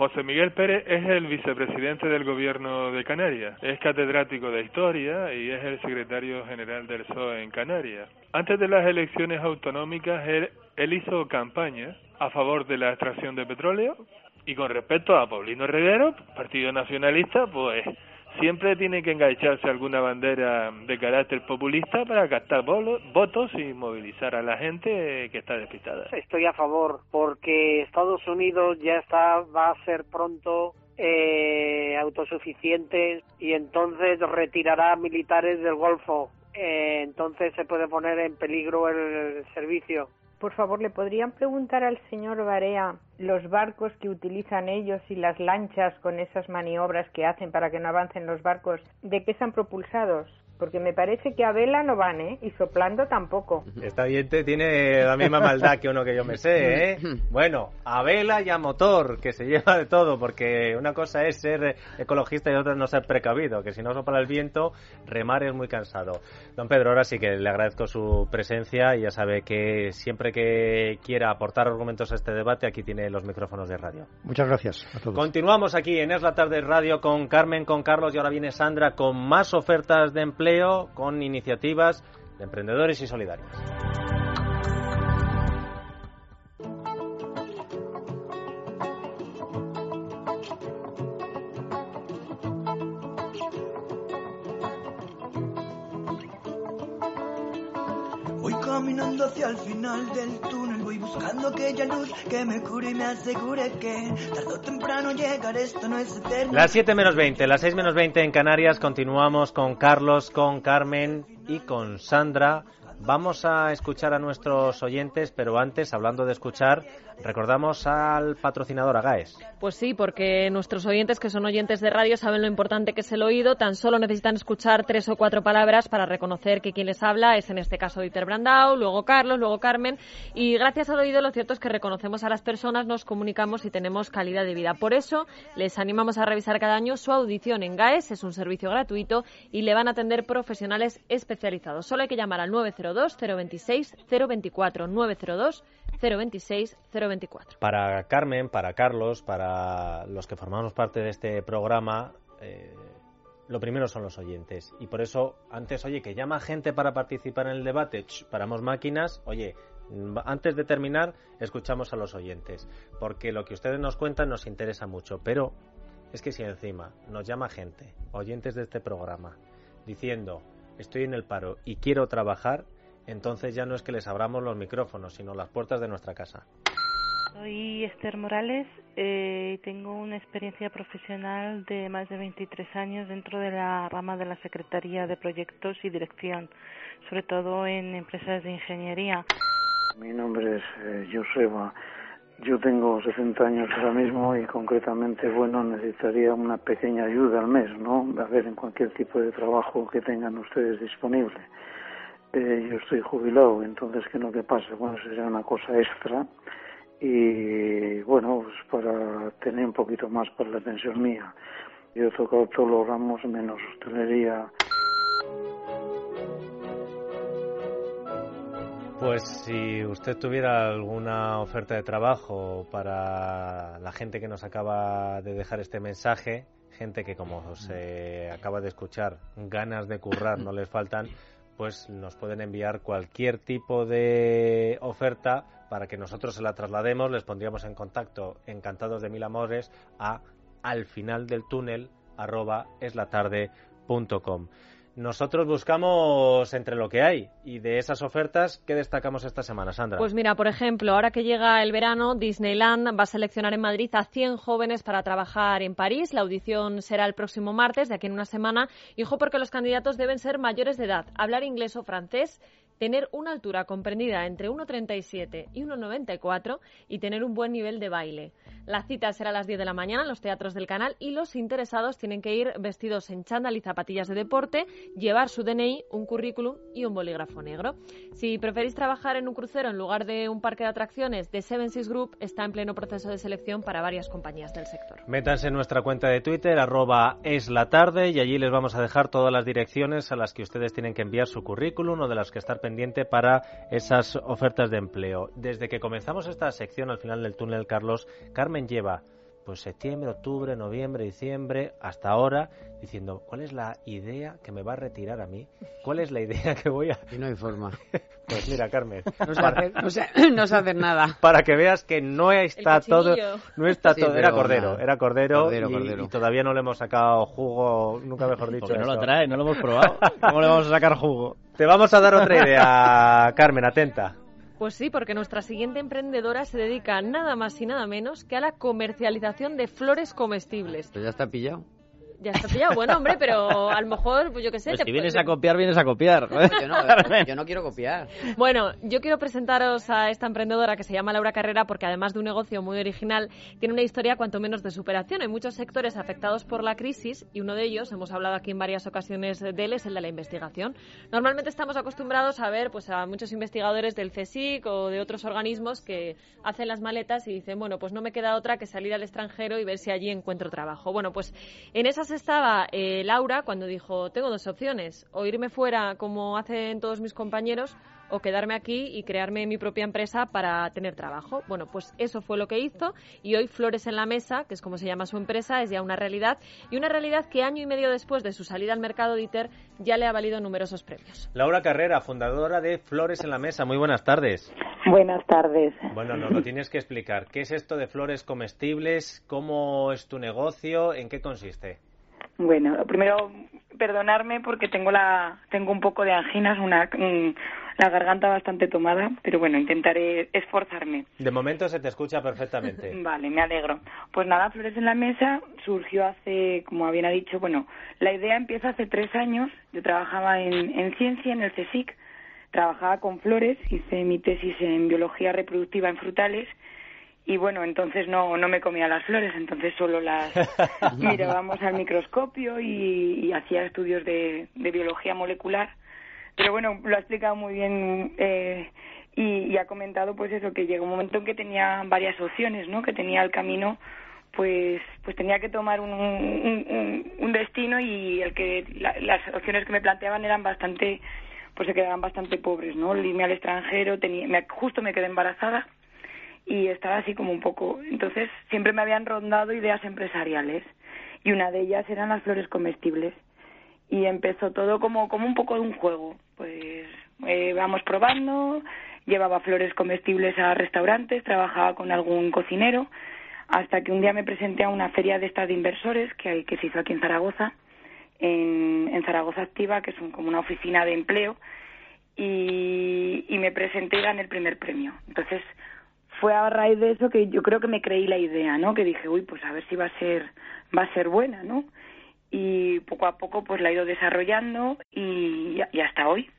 José Miguel Pérez es el vicepresidente del gobierno de Canarias, es catedrático de historia y es el secretario general del PSOE en Canarias. Antes de las elecciones autonómicas, él, hizo campaña a favor de la extracción de petróleo y con respecto a Paulino Rivero, Partido Nacionalista, pues siempre tiene que engancharse alguna bandera de carácter populista para captar votos y movilizar a la gente que está despistada. Estoy a favor porque Estados Unidos ya está va a ser pronto eh, autosuficiente y entonces retirará militares del Golfo. Eh, entonces se puede poner en peligro el servicio. Por favor, ¿le podrían preguntar al señor Barea los barcos que utilizan ellos y las lanchas con esas maniobras que hacen para que no avancen los barcos, de qué están propulsados? Porque me parece que a vela no van, ¿eh? Y soplando tampoco. Esta oyente tiene la misma maldad que uno que yo me sé, ¿eh? Bueno, a vela y a motor, que se lleva de todo, porque una cosa es ser ecologista y otra no ser precavido, que si no sopla el viento, remar es muy cansado. Don Pedro, ahora sí que le agradezco su presencia y ya sabe que siempre que quiera aportar argumentos a este debate, aquí tiene los micrófonos de radio. Muchas gracias a todos. Continuamos aquí en Es la Tarde Radio con Carmen, con Carlos y ahora viene Sandra con más ofertas de empleo con iniciativas de emprendedores y solidarios. Caminando hacia el final del túnel, voy buscando aquella luz que me cure y me asegure que tarde o temprano llegar esto no es eterno. Las 7 menos 20, las 6 menos 20 en Canarias, continuamos con Carlos, con Carmen y con Sandra. Vamos a escuchar a nuestros oyentes, pero antes, hablando de escuchar, recordamos al patrocinador Agaes. Pues sí, porque nuestros oyentes, que son oyentes de radio, saben lo importante que es el oído. Tan solo necesitan escuchar tres o cuatro palabras para reconocer que quien les habla es, en este caso, Dieter Brandau, luego Carlos, luego Carmen. Y gracias al oído, lo cierto es que reconocemos a las personas, nos comunicamos y tenemos calidad de vida. Por eso, les animamos a revisar cada año su audición en GAES. Es un servicio gratuito y le van a atender profesionales especializados. Solo hay que llamar al 902 026 024 902 026 024. Para Carmen, para Carlos, para los que formamos parte de este programa, eh, lo primero son los oyentes. Y por eso, antes, oye, que llama gente para participar en el debate, paramos máquinas, oye, antes de terminar, escuchamos a los oyentes. Porque lo que ustedes nos cuentan nos interesa mucho. Pero es que si encima nos llama gente, oyentes de este programa, diciendo, estoy en el paro y quiero trabajar, entonces ya no es que les abramos los micrófonos, sino las puertas de nuestra casa. Soy Esther Morales eh, y tengo una experiencia profesional de más de 23 años dentro de la rama de la Secretaría de Proyectos y Dirección, sobre todo en empresas de ingeniería. Mi nombre es eh, Joseba. Yo tengo 60 años ahora mismo y concretamente, bueno, necesitaría una pequeña ayuda al mes, ¿no? A ver, en cualquier tipo de trabajo que tengan ustedes disponible. Eh, yo estoy jubilado, entonces, ¿qué es lo que pasa? Bueno, sería una cosa extra y, bueno, pues para tener un poquito más para la pensión mía. Yo he tocado todos los ramos menos hostelería. Pues si usted tuviera alguna oferta de trabajo para la gente que nos acaba de dejar este mensaje, gente que como se acaba de escuchar, ganas de currar no les faltan, pues nos pueden enviar cualquier tipo de oferta para que nosotros se la traslademos, les pondríamos en contacto, encantados de mil amores, a al final del túnel arroba eslatarde.com. Nosotros buscamos entre lo que hay y de esas ofertas, ¿qué destacamos esta semana, Sandra? Pues mira, por ejemplo, ahora que llega el verano, Disneyland va a seleccionar en Madrid a 100 jóvenes para trabajar en París. La audición será el próximo martes, de aquí en una semana. Y ojo, porque los candidatos deben ser mayores de edad, hablar inglés o francés tener una altura comprendida entre 1,37 y 1,94 y tener un buen nivel de baile. La cita será a las 10 de la mañana en los teatros del canal y los interesados tienen que ir vestidos en chándal y zapatillas de deporte, llevar su DNI, un currículum y un bolígrafo negro. Si preferís trabajar en un crucero en lugar de un parque de atracciones, The Seven Seas Group está en pleno proceso de selección para varias compañías del sector. Métanse en nuestra cuenta de Twitter, arroba es y allí les vamos a dejar todas las direcciones a las que ustedes tienen que enviar su currículum o de las que estar pendiente para esas ofertas de empleo. Desde que comenzamos esta sección al final del túnel, Carlos, Carmen lleva pues septiembre, octubre, noviembre, diciembre, hasta ahora, diciendo, ¿cuál es la idea que me va a retirar a mí? ¿Cuál es la idea que voy a...? Y no hay forma. Pues mira, Carmen. No se, hace, no se, no se hace nada. Para que veas que no está todo... No está Sí, todo... Era cordero, nada. era cordero, Cordero, y, cordero. y todavía no le hemos sacado jugo, nunca mejor dicho. Porque no lo trae, no lo hemos probado. ¿Cómo le vamos a sacar jugo? Te vamos a dar otra idea, Carmen, atenta. Pues sí, porque nuestra siguiente emprendedora se dedica nada más y nada menos que a la comercialización de flores comestibles. Pues ya está pillado. Ya está pillado. Bueno, hombre, pero a lo mejor, pues yo qué sé. Pues te si vienes a copiar, vienes a copiar. Yo no, yo no quiero copiar. Bueno, yo quiero presentaros a esta emprendedora que se llama Laura Carrera porque además de un negocio muy original, tiene una historia cuanto menos de superación. Hay muchos sectores afectados por la crisis y uno de ellos, hemos hablado aquí en varias ocasiones de él, es el de la investigación. Normalmente estamos acostumbrados a ver pues, a muchos investigadores del CSIC o de otros organismos que hacen las maletas y dicen, bueno, pues no me queda otra que salir al extranjero y ver si allí encuentro trabajo. Bueno, pues en esas estaba eh, Laura cuando dijo, tengo dos opciones, o irme fuera como hacen todos mis compañeros, o quedarme aquí y crearme mi propia empresa para tener trabajo. Bueno, pues eso fue lo que hizo y hoy Flores en la Mesa, que es como se llama su empresa, es ya una realidad y una realidad que año y medio después de su salida al mercado de ITER ya le ha valido numerosos premios. Laura Carrera, fundadora de Flores en la Mesa. Muy buenas tardes. Buenas tardes. Bueno, nos lo tienes que explicar. ¿Qué es esto de flores comestibles? ¿Cómo es tu negocio? ¿En qué consiste? Bueno, primero perdonarme porque tengo la tengo un poco de anginas, una mm, la garganta bastante tomada, pero bueno, intentaré esforzarme. De momento se te escucha perfectamente. Vale, me alegro. Pues nada, Flores en la Mesa surgió hace, como habían dicho, bueno, la idea empieza hace tres años. Yo trabajaba en, en ciencia, en el CSIC, trabajaba con flores, hice mi tesis en biología reproductiva en frutales y bueno, entonces no, no me comía las flores, entonces solo las mirábamos al microscopio y, y hacía estudios de, de biología molecular. Pero bueno, lo ha explicado muy bien eh, y, y ha comentado pues eso, que llegó un momento en que tenía varias opciones, ¿no? Que tenía el camino pues pues tenía que tomar un, un, un- un destino y el que la- las opciones que me planteaban eran bastante pues se quedaban bastante pobres no el irme al extranjero tenía me- justo me quedé embarazada y estaba así como un poco. Entonces siempre me habían rondado ideas empresariales y una de ellas eran las flores comestibles. Y empezó todo como como un poco de un juego. Pues eh, vamos probando llevaba flores comestibles a restaurantes trabajaba con algún cocinero hasta que un día me presenté a una feria de estas de inversores que, hay, que se hizo aquí en Zaragoza, en, en Zaragoza Activa, que es un- como una oficina de empleo, y, y me presenté y gané el primer premio. Entonces, fue a raíz de eso que yo creo que me creí la idea, ¿no? Que dije, uy, pues a ver si va a ser, va a ser buena, ¿no? Y poco a poco pues la he ido desarrollando y, y hasta hoy,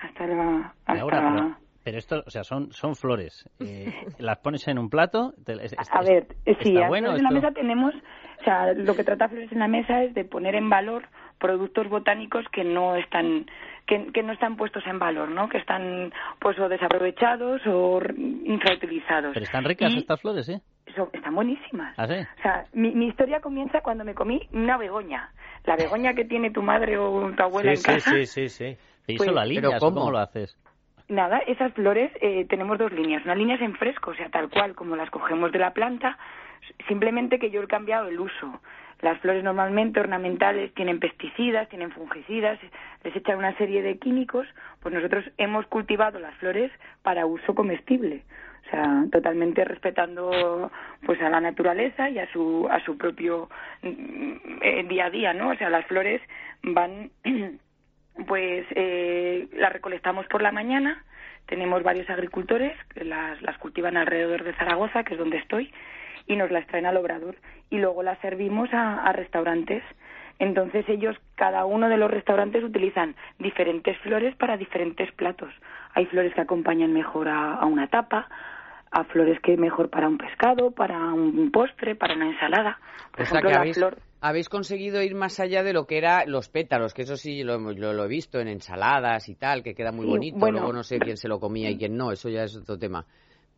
hasta la, hasta Laura, pero, pero esto, o sea, son, son flores. Eh, las pones en un plato. te- es- es- A ver, sí, ¿está a bueno en la mesa tenemos, o sea, lo que trata Flores en la mesa es de poner en valor productos botánicos que no están que, que no están puestos en valor, ¿no? Que están pues o desaprovechados o infrautilizados. Pero están ricas Y estas flores, ¿eh? son- están buenísimas. ¿Ah, sí? O sea, mi, mi historia comienza cuando me comí una begoña. La begoña que tiene tu madre o tu abuela Sí, en sí, casa. sí, sí, sí. ¿Y Pues- eso lo alineas ¿Pero o cómo? cómo lo haces? Nada, esas flores eh, tenemos dos líneas. Una línea es en fresco, o sea, tal cual como las cogemos de la planta, simplemente que yo he cambiado el uso. Las flores normalmente ornamentales tienen pesticidas, tienen fungicidas, les echan una serie de químicos, pues nosotros hemos cultivado las flores para uso comestible. O sea, totalmente respetando pues a la naturaleza y a su a su propio mm, eh, día a día, ¿no? O sea, las flores van pues eh, las recolectamos por la mañana. Tenemos varios agricultores que las, las cultivan alrededor de Zaragoza, que es donde estoy, y nos las traen al obrador. Y luego las servimos a, a restaurantes. Entonces ellos, cada uno de los restaurantes utilizan diferentes flores para diferentes platos. Hay flores que acompañan mejor a, a una tapa, a flores que mejor para un pescado, para un postre, para una ensalada. Por O sea ejemplo, que la habéis, flor habéis conseguido ir más allá de lo que era los pétalos, que eso sí lo, lo, lo he visto en ensaladas y tal, que queda muy Sí, bonito. bueno. Luego no sé quién se lo comía y quién no, eso ya es otro tema.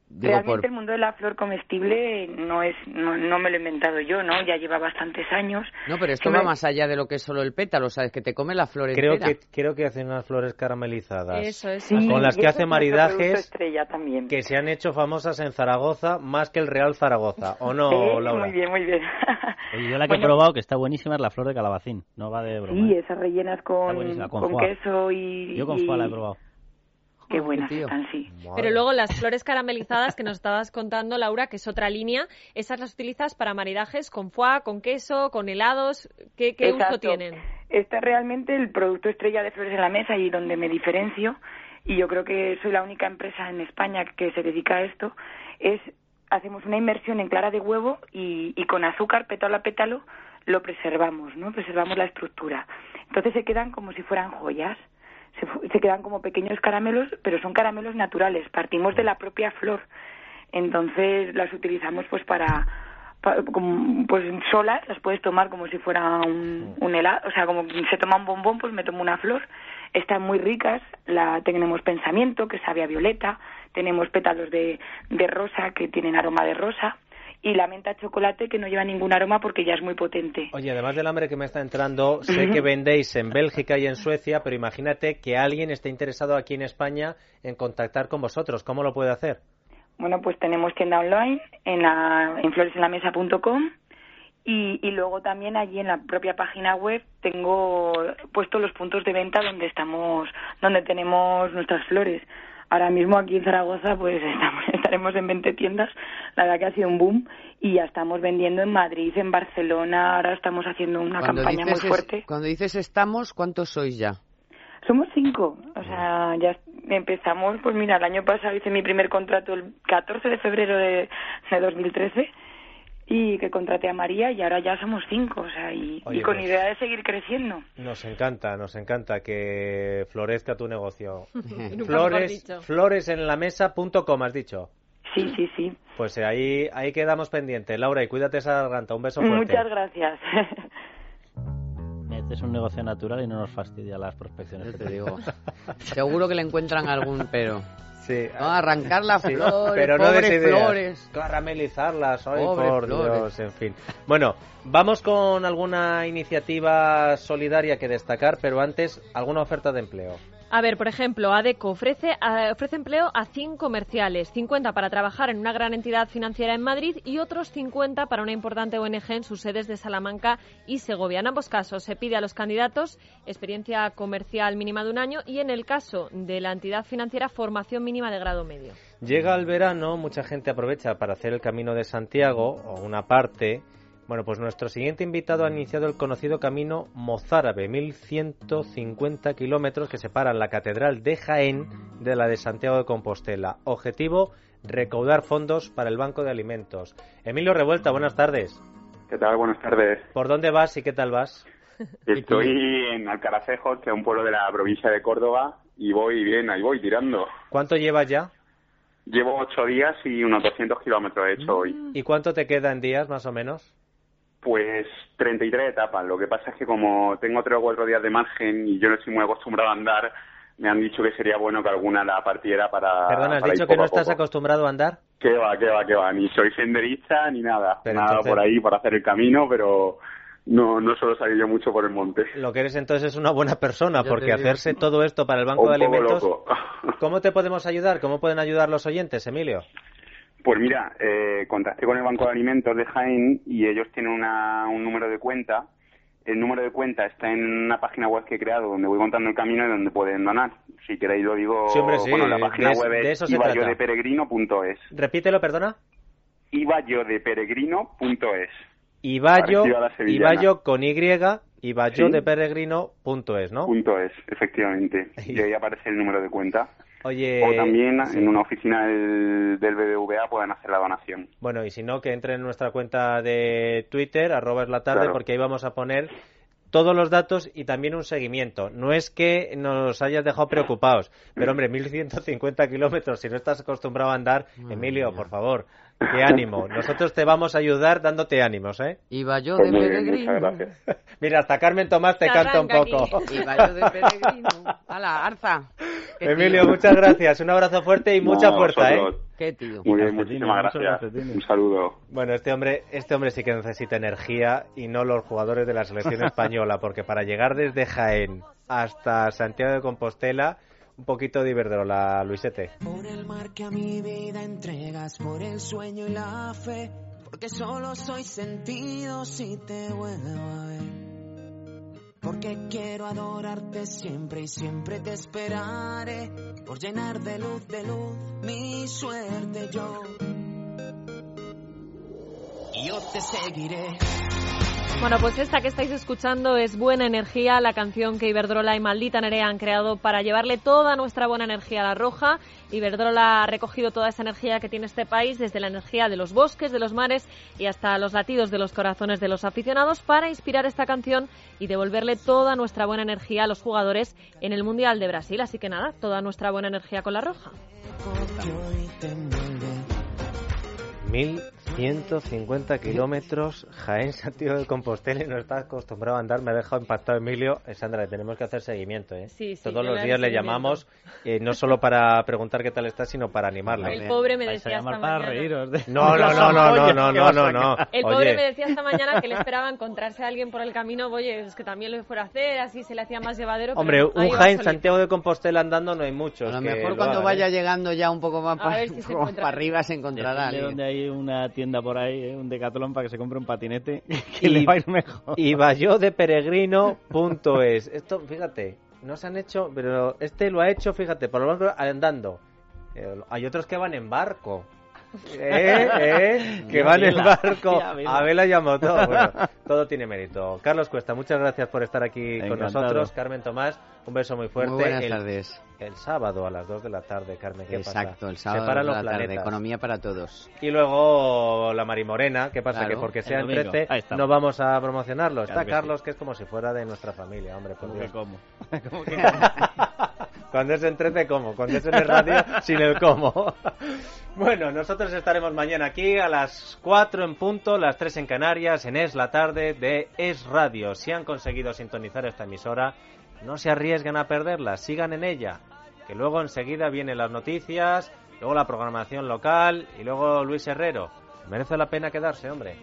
Digo, Realmente por- el mundo de la flor comestible no es no, no me lo he inventado yo, ¿no? Ya lleva bastantes años. No, pero esto va me- más allá de lo que es solo el pétalo, ¿sabes? Que te come la flor Creo entera. que, creo que hacen unas flores caramelizadas. Eso es. Con las que hace maridajes estrella también. que se han hecho famosas en Zaragoza más que el Real Zaragoza. ¿O no, Sí, Laura? Muy bien, muy bien. Oye, yo la que he probado, que está buenísima, es la flor de calabacín. No va de broma. Sí, ¿eh? esas rellenas con, con queso y... Yo con y- foie la he probado. Qué buenas están, sí. Pero luego las flores caramelizadas que nos estabas contando, Laura, que es otra línea, esas las utilizas para maridajes con foie, con queso, con helados. ¿Qué, qué uso tienen? Este es realmente el producto estrella de Flores en la Mesa y donde me diferencio, y yo creo que soy la única empresa en España que se dedica a esto, es hacemos una inmersión en clara de huevo y, y con azúcar pétalo a pétalo lo preservamos, ¿no? Preservamos la estructura. Entonces se quedan como si fueran joyas. Se, se quedan como pequeños caramelos, pero son caramelos naturales. Partimos de la propia flor. Entonces las utilizamos pues para pues solas las puedes tomar como si fuera un, un helado, o sea, como se toma un bombón, pues me tomo una flor. Están muy ricas, la tenemos pensamiento, que sabe a violeta, tenemos pétalos de, de rosa que tienen aroma de rosa y la menta chocolate que no lleva ningún aroma porque ya es muy potente. Oye, además del hambre que me está entrando, sé que vendéis en Bélgica y en Suecia, pero imagínate que alguien esté interesado aquí en España en contactar con vosotros. ¿Cómo lo puede hacer? Bueno, pues tenemos tienda online en, la, en floresenlamesa.com y, y luego también allí en la propia página web tengo puesto los puntos de venta donde estamos, donde tenemos nuestras flores. Ahora mismo aquí en Zaragoza pues estamos, estaremos en 20 tiendas, la verdad que ha sido un boom y ya estamos vendiendo en Madrid, en Barcelona, ahora estamos haciendo una campaña muy fuerte. cuando dices estamos, ¿cuántos sois ya? Somos cinco, o sea, ya empezamos, pues mira, el año pasado hice mi primer contrato el 14 de febrero de, de 2013 y que contraté a María y ahora ya somos cinco, o sea, y, y con pues- idea de seguir creciendo. Nos encanta, nos encanta que florezca tu negocio. Flores, floresenlamesa.com, has dicho. Sí, sí, sí. Pues eh, ahí, ahí quedamos pendientes. Laura, y cuídate esa garganta. Un beso fuerte. Muchas gracias. Este es un negocio natural y no nos fastidia las prospecciones. Te digo. Seguro que le encuentran algún pero. Sí. No, arrancar las Sí, flores, pero no pobres flores. Caramelizarlas, ay, Pobres por flores. Dios, en fin. Bueno, vamos con alguna iniciativa solidaria que destacar, pero antes, alguna oferta de empleo. A ver, por ejemplo, ADECO ofrece, eh, ofrece empleo a 100 comerciales, 50 para trabajar en una gran entidad financiera en Madrid y otros 50 para una importante ONG en sus sedes de Salamanca y Segovia. En ambos casos se pide a los candidatos experiencia comercial mínima de un año y en el caso de la entidad financiera formación mínima de grado medio. Llega el verano, mucha gente aprovecha para hacer el camino de Santiago, o una parte. Bueno, pues nuestro siguiente invitado ha iniciado el conocido camino mozárabe, 1150 kilómetros que separan la Catedral de Jaén de la de Santiago de Compostela. Objetivo, recaudar fondos para el Banco de Alimentos. Emilio Revuelta, buenas tardes. ¿Qué tal? Buenas tardes. ¿Por dónde vas y qué tal vas? Estoy en Alcaracejos, que es un pueblo de la provincia de Córdoba, y voy bien, ahí voy tirando. ¿Cuánto llevas ya? Llevo ocho días y unos 200 kilómetros he hecho hoy. ¿Y cuánto te queda en días, más o menos? Pues 33 etapas. Lo que pasa es que como tengo tres o cuatro días de margen y yo no estoy muy acostumbrado a andar, me han dicho que sería bueno que alguna la partiera para. Perdona, ¿has para ir dicho que no estás acostumbrado a andar? Que va, que va, que va. Ni soy senderista ni nada. Pero nada entonces- por ahí para hacer el camino, pero no, no suelo salir yo mucho por el monte. Lo que eres entonces es una buena persona, Ya porque hacerse todo esto para el Banco Un de poco Alimentos... loco. ¿Cómo te podemos ayudar? ¿Cómo pueden ayudar los oyentes, Emilio? Pues mira, eh, contacté con el Banco de Alimentos de Jaén y ellos tienen una- un número de cuenta. El número de cuenta está en una página web que he creado donde voy contando el camino y donde pueden donar. Si queréis lo digo. Sí, hombre, sí, Bueno, la de página es- web de es eso se trata. ibayodeperegrino.es. Repítelo, perdona. ibayodeperegrino.es. Ibayo. Ibayo con Y, Ibayo Sí. de peregrino.es, ¿no? Punto es, efectivamente. Y ahí aparece el número de cuenta. Oye, o también sí. en una oficina del, del BBVA pueden hacer la donación. Bueno, y si no, que entren en nuestra cuenta de Twitter, arroba es la tarde, Claro. porque ahí vamos a poner todos los datos y también un seguimiento. No es que nos hayas dejado preocupados, pero hombre, 1150 kilómetros, si no estás acostumbrado a andar, Emilio, por favor, qué ánimo. Nosotros te vamos a ayudar dándote ánimos, ¿eh? Iba yo Pues de peregrino. Mira, hasta Carmen Tomás te canta un poco. Iba yo de peregrino. Hala, Arza. Qué Emilio, tío. muchas gracias. Un abrazo fuerte y mucha No, fuerza, ¿eh? Qué tío. Muy bien, Calcetines, muchísimas gracias. Un saludo. Bueno, este hombre, este hombre sí que necesita energía y no los jugadores de la selección española, porque para llegar desde Jaén hasta Santiago de Compostela, un poquito de Iberdrola, Luisete. Por el mar que a mi vida entregas, por el sueño y la fe, porque solo soy sentido si te vuelvo a ver. Porque quiero adorarte siempre y siempre te esperaré, por llenar de luz, de luz mi suerte yo. Y yo te seguiré. Bueno, pues esta que estáis escuchando es Buena Energía, la canción que Iberdrola y Maldita Nerea han creado para llevarle toda nuestra buena energía a la roja. Iberdrola ha recogido toda esa energía que tiene este país, desde la energía de los bosques, de los mares y hasta los latidos de los corazones de los aficionados, para inspirar esta canción y devolverle toda nuestra buena energía a los jugadores en el Mundial de Brasil. Así que nada, toda nuestra buena energía con la roja. 150 kilómetros, Jaén Santiago de Compostela no está acostumbrado a andar. Me ha dejado impactado Emilio. Sandra, le tenemos que hacer seguimiento. ¿eh? Sí, sí, Todos los días le llamamos, eh, no solo para preguntar qué tal está, sino para animarla. El pobre me decía. Para reíros de... No, no, no, no, no, no, no, no. El pobre me decía esta mañana que le esperaba encontrarse a alguien por el camino. Oye, es que también lo fuera a hacer, así se le hacía más llevadero. Hombre, un Jaén Santiago de Compostela andando no hay muchos. A lo mejor cuando vaya ¿eh? llegando ya un poco más para arriba se encontrará. donde hay una tienda por ahí, ¿eh? un decathlon para que se compre un patinete que Y- le va a ir mejor. Y vayodeperegrino.es. Esto, fíjate, no se han hecho, pero este lo ha hecho, fíjate, por lo menos andando. Eh, Hay otros que van en barco. ¿Eh? ¿Eh? Que van en vela, barco a vela y a motor. Bueno, todo tiene mérito. Carlos Cuesta, muchas gracias por estar aquí con Encantado. nosotros. Carmen Tomás, un beso muy fuerte. Muy buenas el, tardes. el sábado a las 2 de la tarde, Carmen. ¿qué pasa? Exacto, el sábado Separan de los la tarde, planetas. economía para todos. Y luego la Marimorena, ¿qué pasa? Claro, que porque el sea en domingo. 13 Ahí estamos. no vamos a promocionarlo. Está Claro que Carlos, que es como si fuera de nuestra familia, hombre, por ¿Cómo que Dios. cómo? ¿Cómo que Cuando es en 13, ¿cómo? Cuando es en el radio, sin el cómo. bueno, nosotros estaremos mañana aquí a las 4 en punto, las 3 en Canarias, en Es la Tarde de Es Radio. Si han conseguido sintonizar esta emisora, no se arriesguen a perderla, sigan en ella. Que luego enseguida vienen las noticias, luego la programación local y luego Luis Herrero. Merece la pena quedarse, hombre.